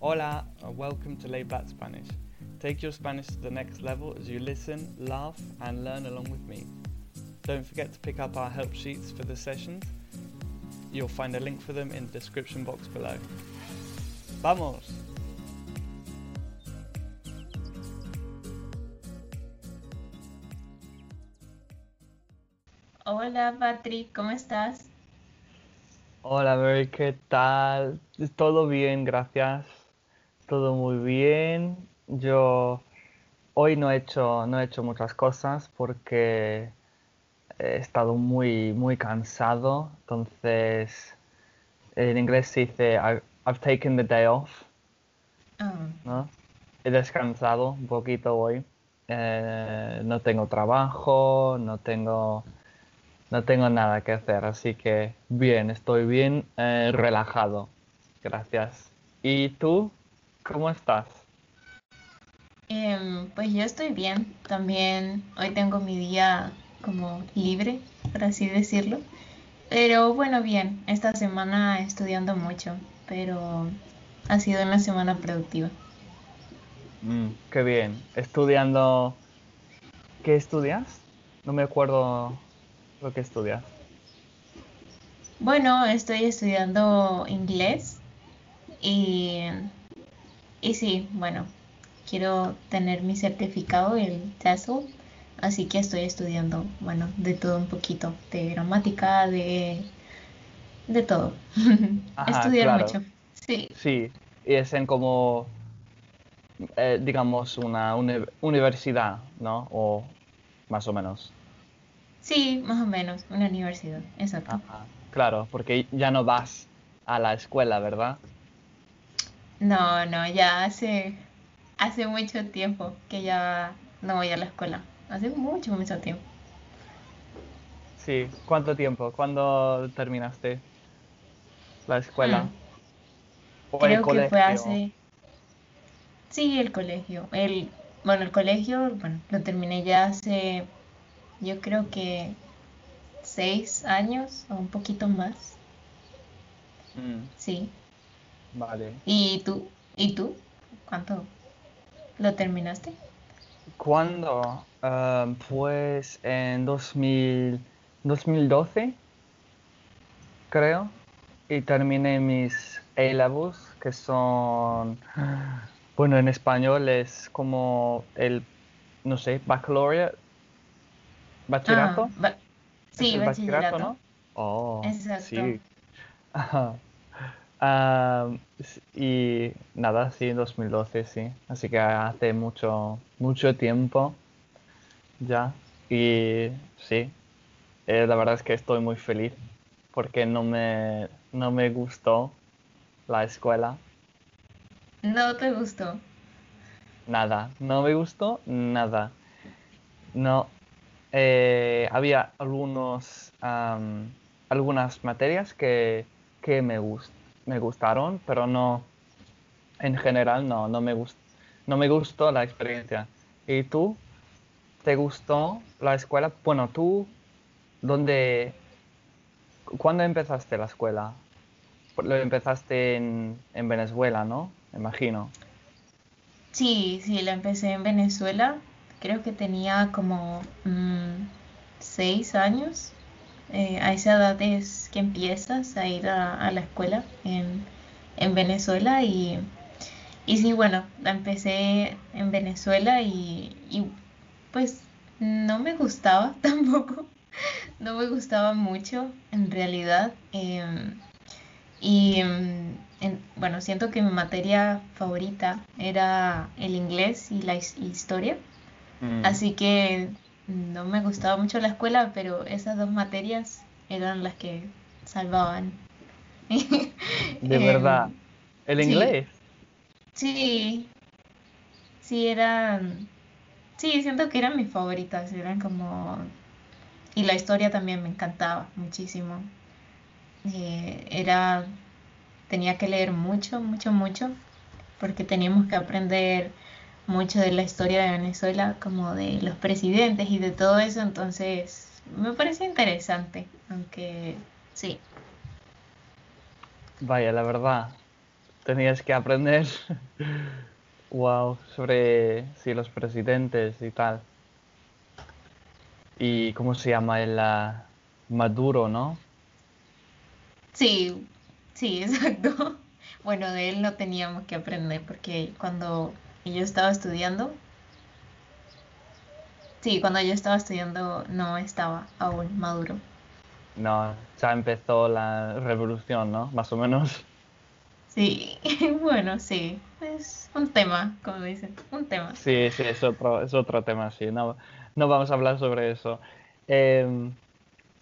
Hola, and welcome to Lay Back Spanish. Take your Spanish to the next level as you listen, laugh, and learn along with me. Don't forget to pick up our help sheets for the sessions. You'll find a link for them in the description box below. ¡Vamos! Hola Patrick, ¿cómo estás? Hola Mary, ¿qué tal? Todo bien, gracias. Todo muy bien. Yo hoy no he hecho, no he hecho muchas cosas porque he estado muy, muy cansado. Entonces, en inglés se dice "I- I've taken the day off, Ah, ¿no? He descansado un poquito hoy. Eh, no tengo trabajo, no tengo, no tengo nada que hacer, así que bien, estoy bien eh, relajado. Gracias. ¿Y tú? ¿Cómo estás? em, pues yo estoy bien. También hoy tengo mi día como libre, por así decirlo. Pero bueno, bien. Esta semana estudiando mucho, pero ha sido una semana productiva. Mm, qué bien. Estudiando... ¿Qué estudias? No me acuerdo lo que estudias. Bueno, estoy estudiando inglés y, y sí, bueno, quiero tener mi certificado, el TESOL, así que estoy estudiando, bueno, de todo un poquito, de gramática, de, de todo. Ajá, Estudiar claro. mucho. Sí, Sí, y es en como, eh, digamos, una uni- universidad, ¿no? O más o menos. sí, más o menos, una universidad, exacto. Ajá, claro, porque ya no vas a la escuela, ¿verdad? No, no, ya hace, hace mucho tiempo que ya no voy a la escuela. Hace mucho, mucho tiempo. Sí. ¿Cuánto tiempo? ¿Cuándo terminaste la escuela? Hmm, ¿O el Creo que fue colegio? hace... Sí, el colegio. El, bueno, el colegio, bueno, lo terminé ya hace, yo creo que seis años o un poquito más. Mm, Sí. Vale. ¿Y tú? ¿Y tú? ¿Cuánto lo terminaste? ¿Cuándo? Ah, pues en 2000, 2012, creo, y terminé mis A-levels, que son, bueno, en español es como el, no sé, baccalaureate, Ah, bachillerato, ba- es sí, bachillerato, bachillerato. ¿no? Oh, Exacto. sí. S- y nada, sí, 2012, sí. Así que hace mucho, mucho tiempo ya. Y sí, eh, la verdad es que estoy muy feliz porque no me, no me gustó la escuela. ¿No te gustó? Nada, no me gustó nada. No, eh, había algunos, algunas materias que, que me gus- me gustaron, pero no, en general no, no me gus- no me gustó la experiencia. ¿Y tú? ¿Te gustó la escuela? Bueno, tú, ¿dónde, cuándo empezaste la escuela? Lo empezaste en, en Venezuela, ¿no? Me imagino. Sí, sí, la empecé en Venezuela. Creo que tenía como mm, seis años. Eh, a esa edad es que empiezas a ir a, a la escuela en, en Venezuela y, y sí, bueno, la empecé en Venezuela y, y pues no me gustaba tampoco, no me gustaba mucho en realidad. em, y en- bueno, siento que mi materia favorita era el inglés y la his- historia. Mm, Así que no me gustaba mucho la escuela, pero esas dos materias eran las que salvaban. de verdad. Em, ¿El sí, inglés? sí, sí eran, sí, siento que eran mis favoritas, eran como, y la historia también me encantaba muchísimo. Eh, era, tenía que leer mucho, mucho, mucho, porque teníamos que aprender mucho de la historia de Venezuela, como de los presidentes y de todo eso, entonces me parece interesante, aunque sí. Vaya, la verdad. tenías que aprender, wow, sobre sí, los presidentes y tal. Y cómo se llama el ah, Maduro, ¿no? Sí, sí, exacto. Bueno, de él no teníamos que aprender porque cuando yo estaba estudiando, sí, cuando yo estaba estudiando no estaba aún maduro. No, ya empezó la revolución, ¿no? Más o menos. Sí, bueno, sí, es un tema, como dicen, un tema. Sí, sí, es otro, es otro tema, sí, no, no vamos a hablar sobre eso. Em,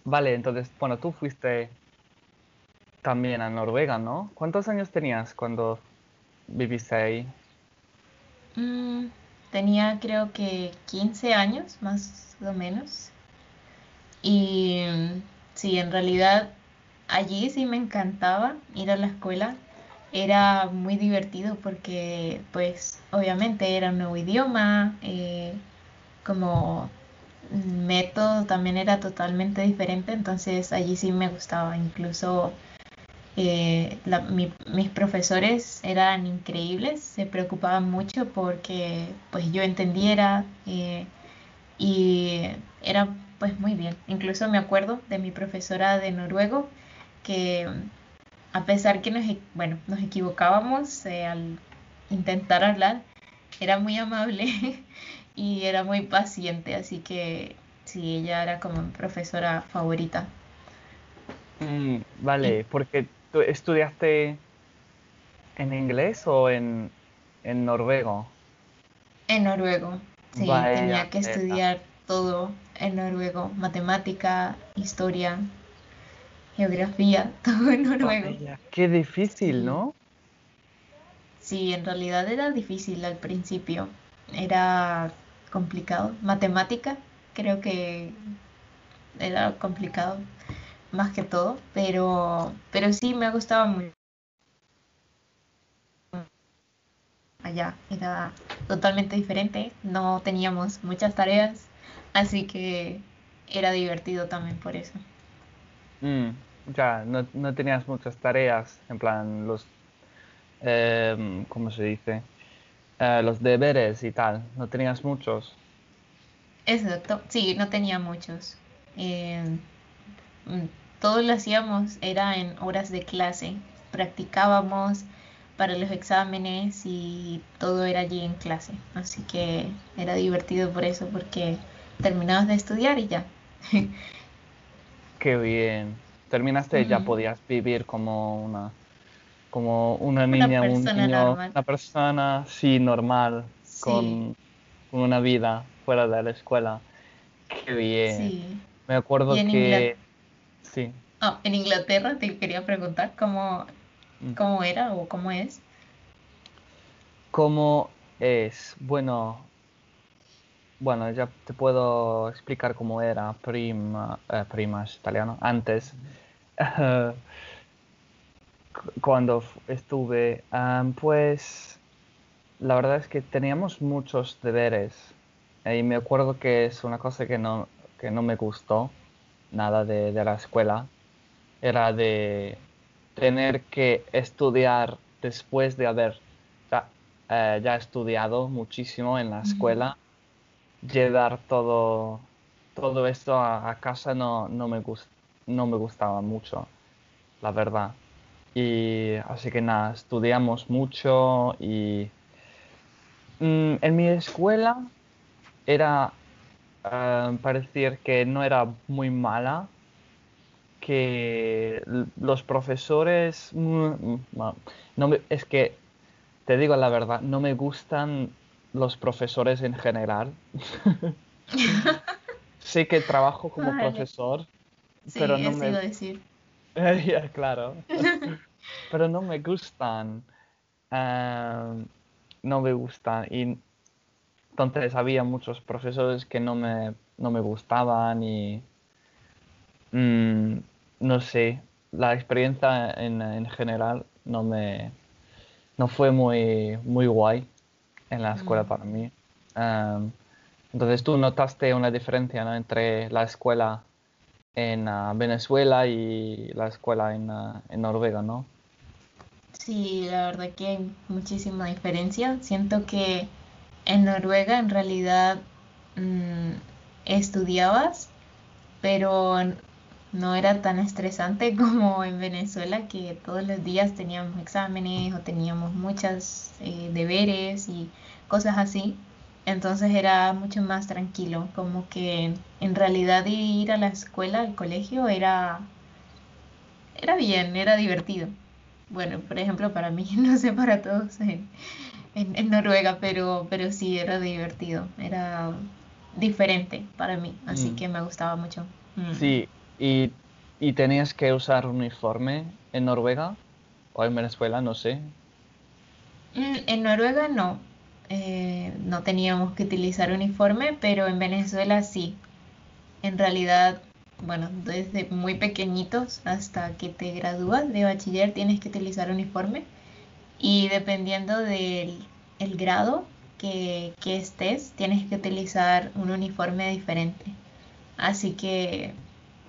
vale, entonces, bueno, tú fuiste también a Noruega, ¿no? ¿Cuántos años tenías cuando viviste ahí? Mm, tenía creo que 15 años, más o menos. Y sí, en realidad allí sí me encantaba ir a la escuela. Era muy divertido porque pues obviamente era un nuevo idioma, eh, como método también era totalmente diferente, entonces allí sí me gustaba. Incluso eh, mis profesores eran increíbles, se preocupaban mucho porque pues yo entendiera eh, y era pues muy bien. Incluso me acuerdo de mi profesora de noruego que a pesar que nos, e, bueno, nos equivocábamos eh, al intentar hablar, era muy amable y era muy paciente, así que sí, ella era como mi profesora favorita. Mm, vale, porque tú estudiaste en inglés o en, en noruego? En noruego, sí, tenía que estudiar todo en noruego, matemática, historia, geografía, todo en noruego. qué difícil, ¿no? Sí, en realidad era difícil al principio, era complicado. Matemática, creo que era complicado más que todo, pero, pero sí me ha gustado mucho. Allá era totalmente diferente, no teníamos muchas tareas, así que era divertido también por eso. Mm, ya, no, no, tenías muchas tareas, en plan los, eh, ¿cómo se dice? Eh, los deberes y tal, no tenías muchos. Exacto, sí, no tenía muchos. Eh, todo lo hacíamos, era en horas de clase, practicábamos para los exámenes y todo era allí en clase. Así que era divertido por eso, porque terminabas de estudiar y ya. Qué bien. Terminaste ya podías vivir como una como una niña, una persona una persona sí normal con, una vida fuera de la escuela. Qué bien. Me acuerdo que Sí. Ah, en Inglaterra te quería preguntar cómo, mm. cómo era o cómo es. ¿Cómo es? Bueno, bueno, ya te puedo explicar cómo era prima, eh, prima es italiano, antes, cuando estuve, pues la verdad es que teníamos muchos deberes y me acuerdo que es una cosa que no, que no me gustó nada de, la escuela, era de tener que estudiar después de haber ya, eh, estudiado muchísimo en la escuela, llevar todo, todo esto a, casa no, no, me no me gustaba mucho, la verdad. Y así que nada, estudiamos mucho y mm, en mi escuela era uh, parecer que no era muy mala, que los profesores, mm, mm, no, es que, te digo la verdad, no me gustan los profesores en general. sé que trabajo como profesor, pero no me... decir. claro. pero no me gustan. Ah, no me gustan. Y entonces había muchos profesores que no me, no me gustaban y mm, no sé, la experiencia en, general no me no fue muy, muy guay en la escuela mm. para mí. entonces tú notaste una diferencia entre la escuela en ah, Venezuela y la escuela en, ah, en Noruega, ¿no? Sí, la verdad que hay muchísima diferencia. Siento que en Noruega en realidad mm, estudiabas, pero no era tan estresante como en Venezuela, que todos los días teníamos exámenes o teníamos muchos eh, deberes y cosas así. Entonces era mucho más tranquilo, como que en realidad ir a la escuela, al colegio, era, era bien, era divertido. Bueno, por ejemplo, para mí, no sé para todos en, en, Noruega, pero, pero sí era divertido, era diferente para mí, así Mm. que me gustaba mucho. Mm. Sí, y, y tenías que usar uniforme en Noruega o en Venezuela, no sé. Mm, En Noruega no, eh, no teníamos que utilizar uniforme, pero en Venezuela sí. En realidad, bueno, desde muy pequeñitos hasta que te gradúas de bachiller tienes que utilizar uniforme y dependiendo del el grado que, que estés, tienes que utilizar un uniforme diferente. Así que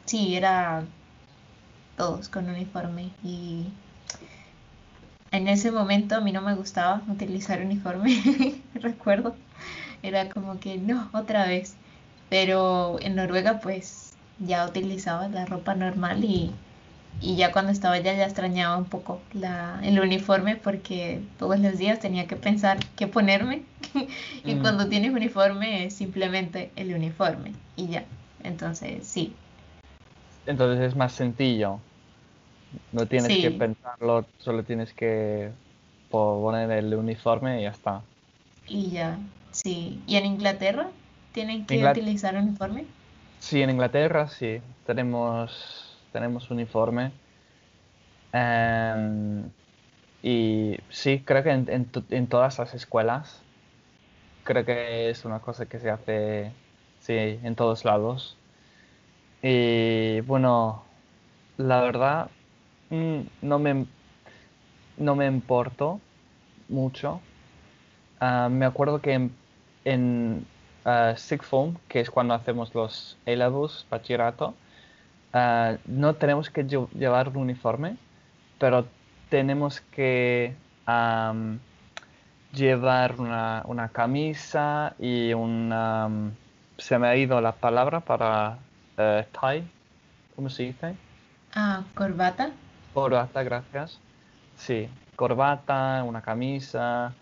sí, era todos con uniforme y en ese momento a mí no me gustaba utilizar uniforme, recuerdo. Era como que no, otra vez. Pero en Noruega pues ya utilizaba la ropa normal y, y ya cuando estaba allá ya extrañaba un poco la, el uniforme porque todos los días tenía que pensar qué ponerme. Y Mm. cuando tienes uniforme es simplemente el uniforme y ya. Entonces sí, Entonces es más sencillo. No tienes que pensarlo, solo tienes que po- poner el uniforme y ya está. Y ya, sí. ¿Y en Inglaterra tienen que utilizar uniforme? Sí, en Inglaterra sí, tenemos, tenemos uniforme. Em, y sí, creo que en, en en todas las escuelas, creo que es una cosa que se hace, sí, en todos lados. Y bueno, la verdad, mm, no me, no me importó mucho. Ah, me acuerdo que en, en ah, Sixth Form, que es cuando hacemos los A-levels, bachillerato, ah, no tenemos que lle- llevar un uniforme, pero tenemos que am, llevar una, una camisa y un... am, se me ha ido la palabra para eh, tie, ¿cómo se dice? Ah, corbata. Corbata, gracias. Sí, corbata, una camisa,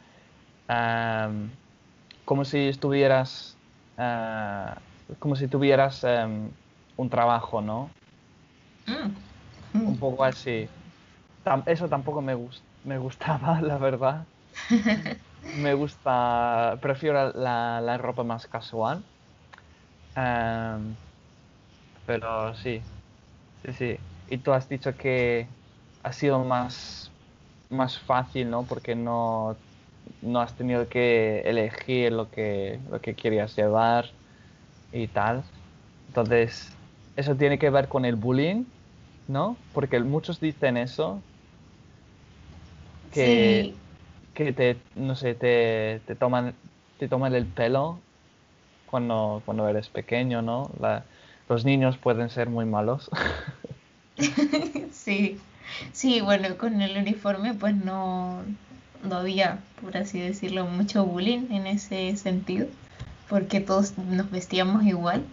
am, como si estuvieras, ah, como si tuvieras em, un trabajo, ¿no? Mm. Un poco así. Eso tampoco me me gustaba, la verdad. Me gusta, prefiero la, la ropa más casual. Am, pero sí, sí, sí. Y tú has dicho que ha sido más, más fácil, ¿no? Porque no, no has tenido que elegir lo que, lo que querías llevar y tal. Entonces, eso tiene que ver con el bullying, ¿no? Porque muchos dicen eso, que, Sí, que te, no sé, te, te toman, te toman el pelo cuando, cuando eres pequeño, ¿no? La- los niños pueden ser muy malos. sí. Sí, bueno, con el uniforme pues no, no había, por así decirlo, mucho bullying en ese sentido, porque todos nos vestíamos igual.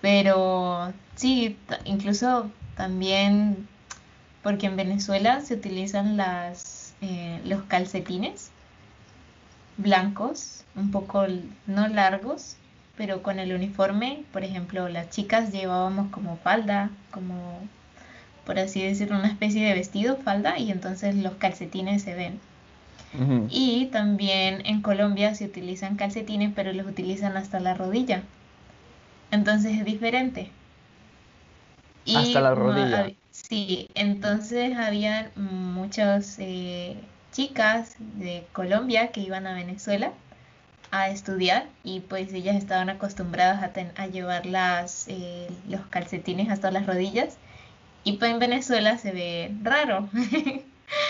Pero sí, incluso también porque en Venezuela se utilizan las, eh, los calcetines blancos, un poco no largos, pero con el uniforme, por ejemplo, las chicas llevábamos como falda, como por así decirlo, una especie de vestido, falda, y entonces los calcetines se ven. Y también en Colombia se utilizan calcetines, pero los utilizan hasta la rodilla. Entonces es diferente. Hasta Y la ma- rodilla. sí, entonces había muchas eh, chicas de Colombia que iban a Venezuela a estudiar y pues ellas estaban acostumbradas a, ten- a llevar las, eh, los calcetines hasta las rodillas y pues en Venezuela se ve raro.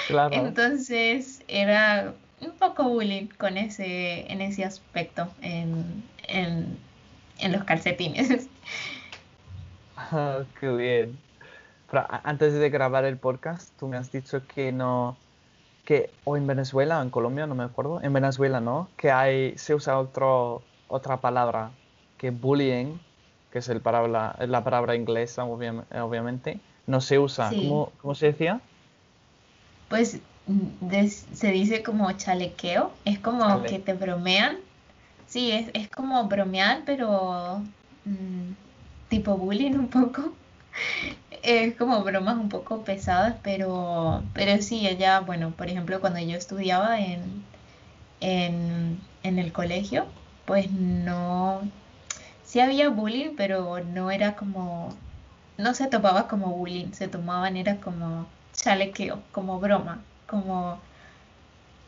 Claro. Entonces era un poco bullying con ese, en ese aspecto en, en, en los calcetines. Ah, qué bien. Pero antes de grabar el podcast, tú me has dicho que no, que, o en Venezuela, en Colombia, no me acuerdo, en Venezuela, ¿no? Que hay, se usa otro, otra palabra, que bullying, que es el palabra, la palabra inglesa, obvia- obviamente, no se usa. Sí. ¿Cómo, cómo se decía? Pues mm, des- se dice como chalequeo, es como Chale- que te bromean. Sí, es, es como bromear, pero mm, tipo bullying un poco. Es como bromas un poco pesadas, pero, pero sí, ella, bueno, por ejemplo, cuando yo estudiaba en, en, en el colegio, pues no, sí había bullying, pero no era como, no se tomaba como bullying, se tomaban, era como chalequeo, como broma, como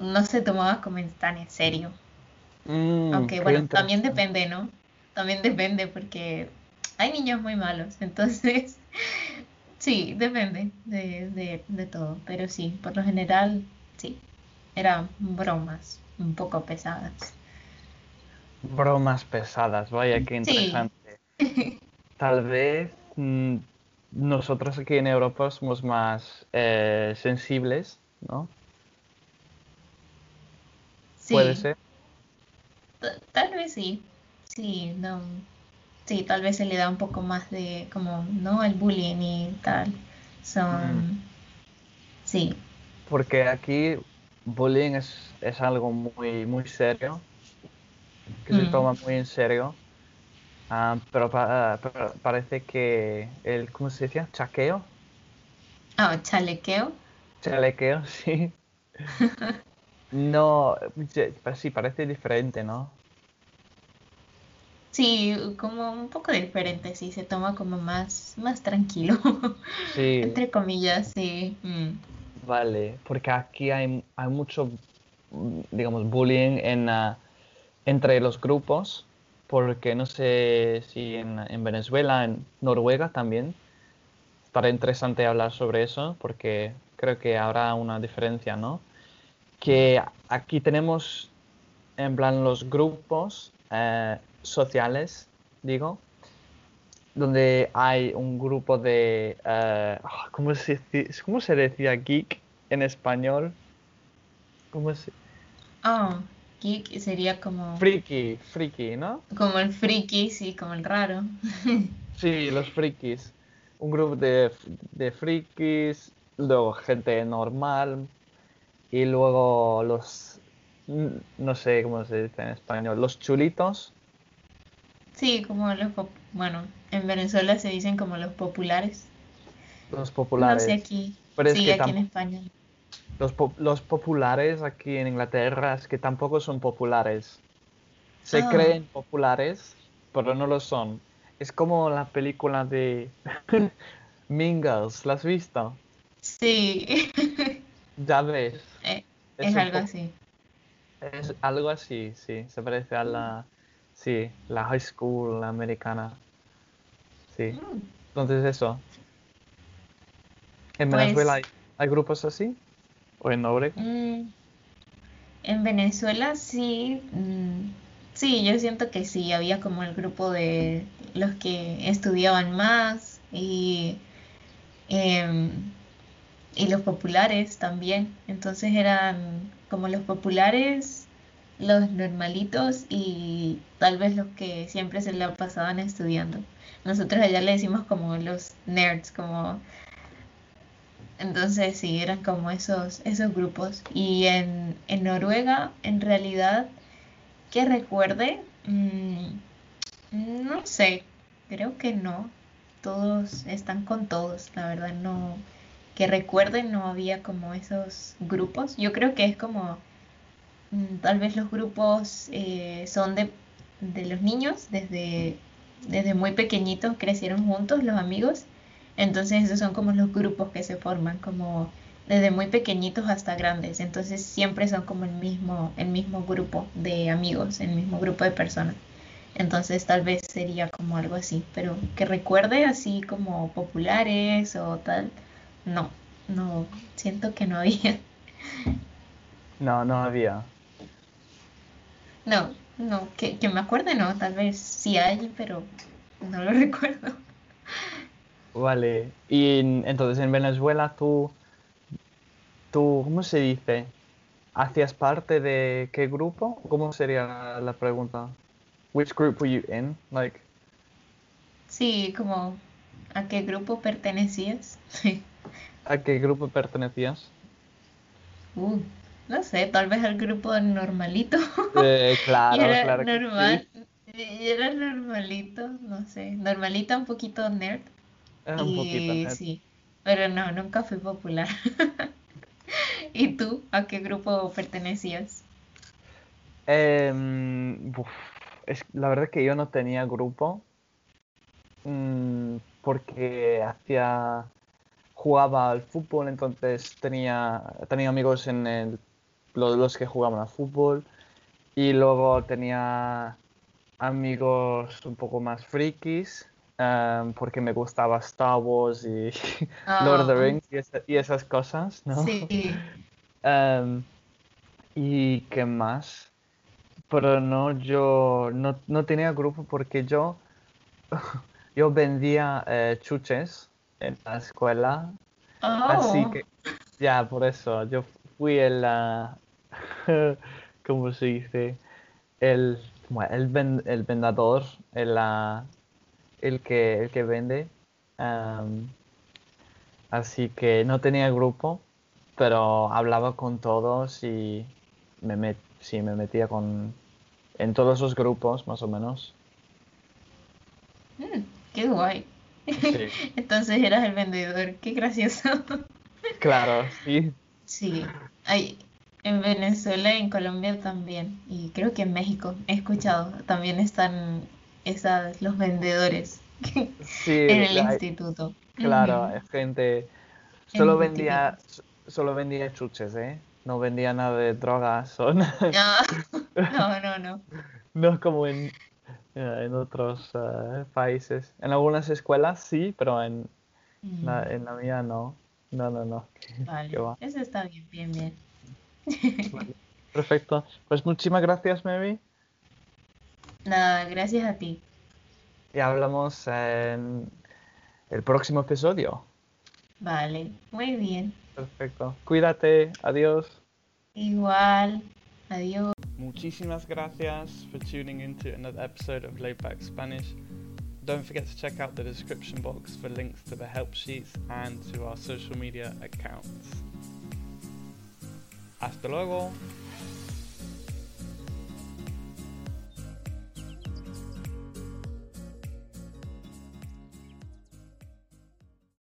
no se tomaba como tan en serio. Mm, Aunque bueno, también depende, ¿no? También depende porque hay niños muy malos, entonces sí, depende de, de, de todo, pero sí, por lo general, sí, eran bromas un poco pesadas. Bromas pesadas, vaya, qué Sí, interesante. Tal vez mm, nosotros aquí en Europa somos más eh, sensibles, ¿no? Puede sí, ser. Ta- tal vez sí, sí, no, sí, tal vez se le da un poco más de como, ¿no? El bullying y tal, Mm, son, sí, Porque aquí bullying es, es algo muy, muy serio, que se mm. toma muy en serio, ah, pero, pa- parece que el, ¿cómo se decía? Chaqueo, Ah, chalequeo. chalequeo, sí. No, sí, parece diferente, ¿no? Sí, como un poco diferente, sí, se toma como más, más tranquilo, Sí, entre comillas, sí. mm. vale, porque aquí hay, hay mucho, digamos, bullying en, ah, entre los grupos, porque no sé si en, en Venezuela, en Noruega también, estará interesante hablar sobre eso, porque creo que habrá una diferencia, ¿no? Que aquí tenemos, en plan, los grupos eh, sociales, digo, donde hay un grupo de, eh, ah, ¿cómo se, cómo se decía geek en español? ¿Cómo se? Ah, geek sería como, Friki, friki, ¿no? como el friki, sí, como el raro. Sí, los frikis. Un grupo de, de frikis, luego gente normal y luego los, no sé cómo se dice en español, los chulitos, Sí, como los, bueno, en Venezuela se dicen como los populares. los No sé populares. aquí, Pero es sí, que aquí en España. los, po- los populares aquí en Inglaterra es que tampoco son populares. Se Ah, creen populares, pero no lo son. Es como la película de Girls, ¿la has visto? sí, Ya ves, es algo así. es algo así, sí, se parece a la, sí, la high school americana, sí. Mm, Entonces eso, ¿en Venezuela Pues, hay, hay grupos así? ¿O en Noruega? mm, En Venezuela sí, mm, sí, yo siento que sí, había como el grupo de los que estudiaban más y, em, y los populares también. Entonces eran como los populares, los normalitos y tal vez los que siempre se la pasaban estudiando. Nosotros allá le decimos como los nerds, como entonces sí, eran como esos, esos grupos. Y en, en Noruega, en realidad, que recuerde, mm, no sé, creo que no. Todos están con todos, la verdad no. Que recuerde, no había como esos grupos. Yo creo que es como, mm, tal vez los grupos eh, son de, de los niños, desde, desde muy pequeñitos crecieron juntos los amigos entonces esos son como los grupos que se forman, como desde muy pequeñitos hasta grandes. Entonces siempre son como el mismo, el mismo grupo de amigos, el mismo grupo de personas. Entonces tal vez sería como algo así, pero que recuerde así como populares o tal, no, no, siento que no había. No, no había. No, no, que, que me acuerde no, tal vez sí hay, pero no lo recuerdo. Vale. Y en- entonces en Venezuela tú ¿Tú, cómo se dice? ¿Hacías parte de qué grupo? ¿Cómo sería la, la pregunta? Which group were you in? Like, Sí, como ¿a qué grupo pertenecías? ¿a qué grupo pertenecías? Uh, no sé, tal vez al grupo normalito. Eh, Y claro, era claro que normal. sí. Y era normalito, no sé. Normalita, un poquito nerd. Era un poquito nerd. sí, pero no, nunca fui popular. ¿Y tú? ¿A qué grupo pertenecías? Em, uf, es, la verdad es que yo no tenía grupo mm, porque hacía jugaba al fútbol, entonces tenía, tenía amigos en el, los, los que jugaban al fútbol y luego tenía amigos un poco más frikis em, porque me gustaba Star Wars y Lord of the Ah, Rings y, esa- y esas cosas, ¿no? sí. Em, ¿y qué más? Pero no, yo no, no tenía grupo porque yo, yo vendía eh, chuches en la escuela, así Oh, que ya por eso yo fui el, ah, ¿cómo se dice? El, el, ven- el vendedor, el, ah, el que, el que vende. am, así que no tenía grupo, pero hablaba con todos y me met, sí, me metía con, en todos los grupos, más o menos. mm, qué guay. Sí. Entonces eras el vendedor, qué gracioso. Claro, sí. Sí, hay en Venezuela y en Colombia también, y creo que en México he escuchado, también están esas, los vendedores Sí, en el instituto. claro, es gente, Es solo vendía, solo vendía chuches, ¿eh? No vendía nada de drogas nada. Ah, no, no, no. No como en, en otros eh, países. En algunas escuelas sí, pero en la, Mm, en la mía no. No, no, no. Eso está bien, bien, bien. Vale. Perfecto. Pues muchísimas gracias, Mary. Nada, gracias a ti. Y hablamos en el próximo episodio. Vale, muy bien. Perfecto. Cuídate. Adiós. Igual, adiós. Muchísimas gracias for tuning in to another episode of Laid Back Spanish. Don't forget to check out the description box for links to the help sheets and to our social media accounts. Hasta luego.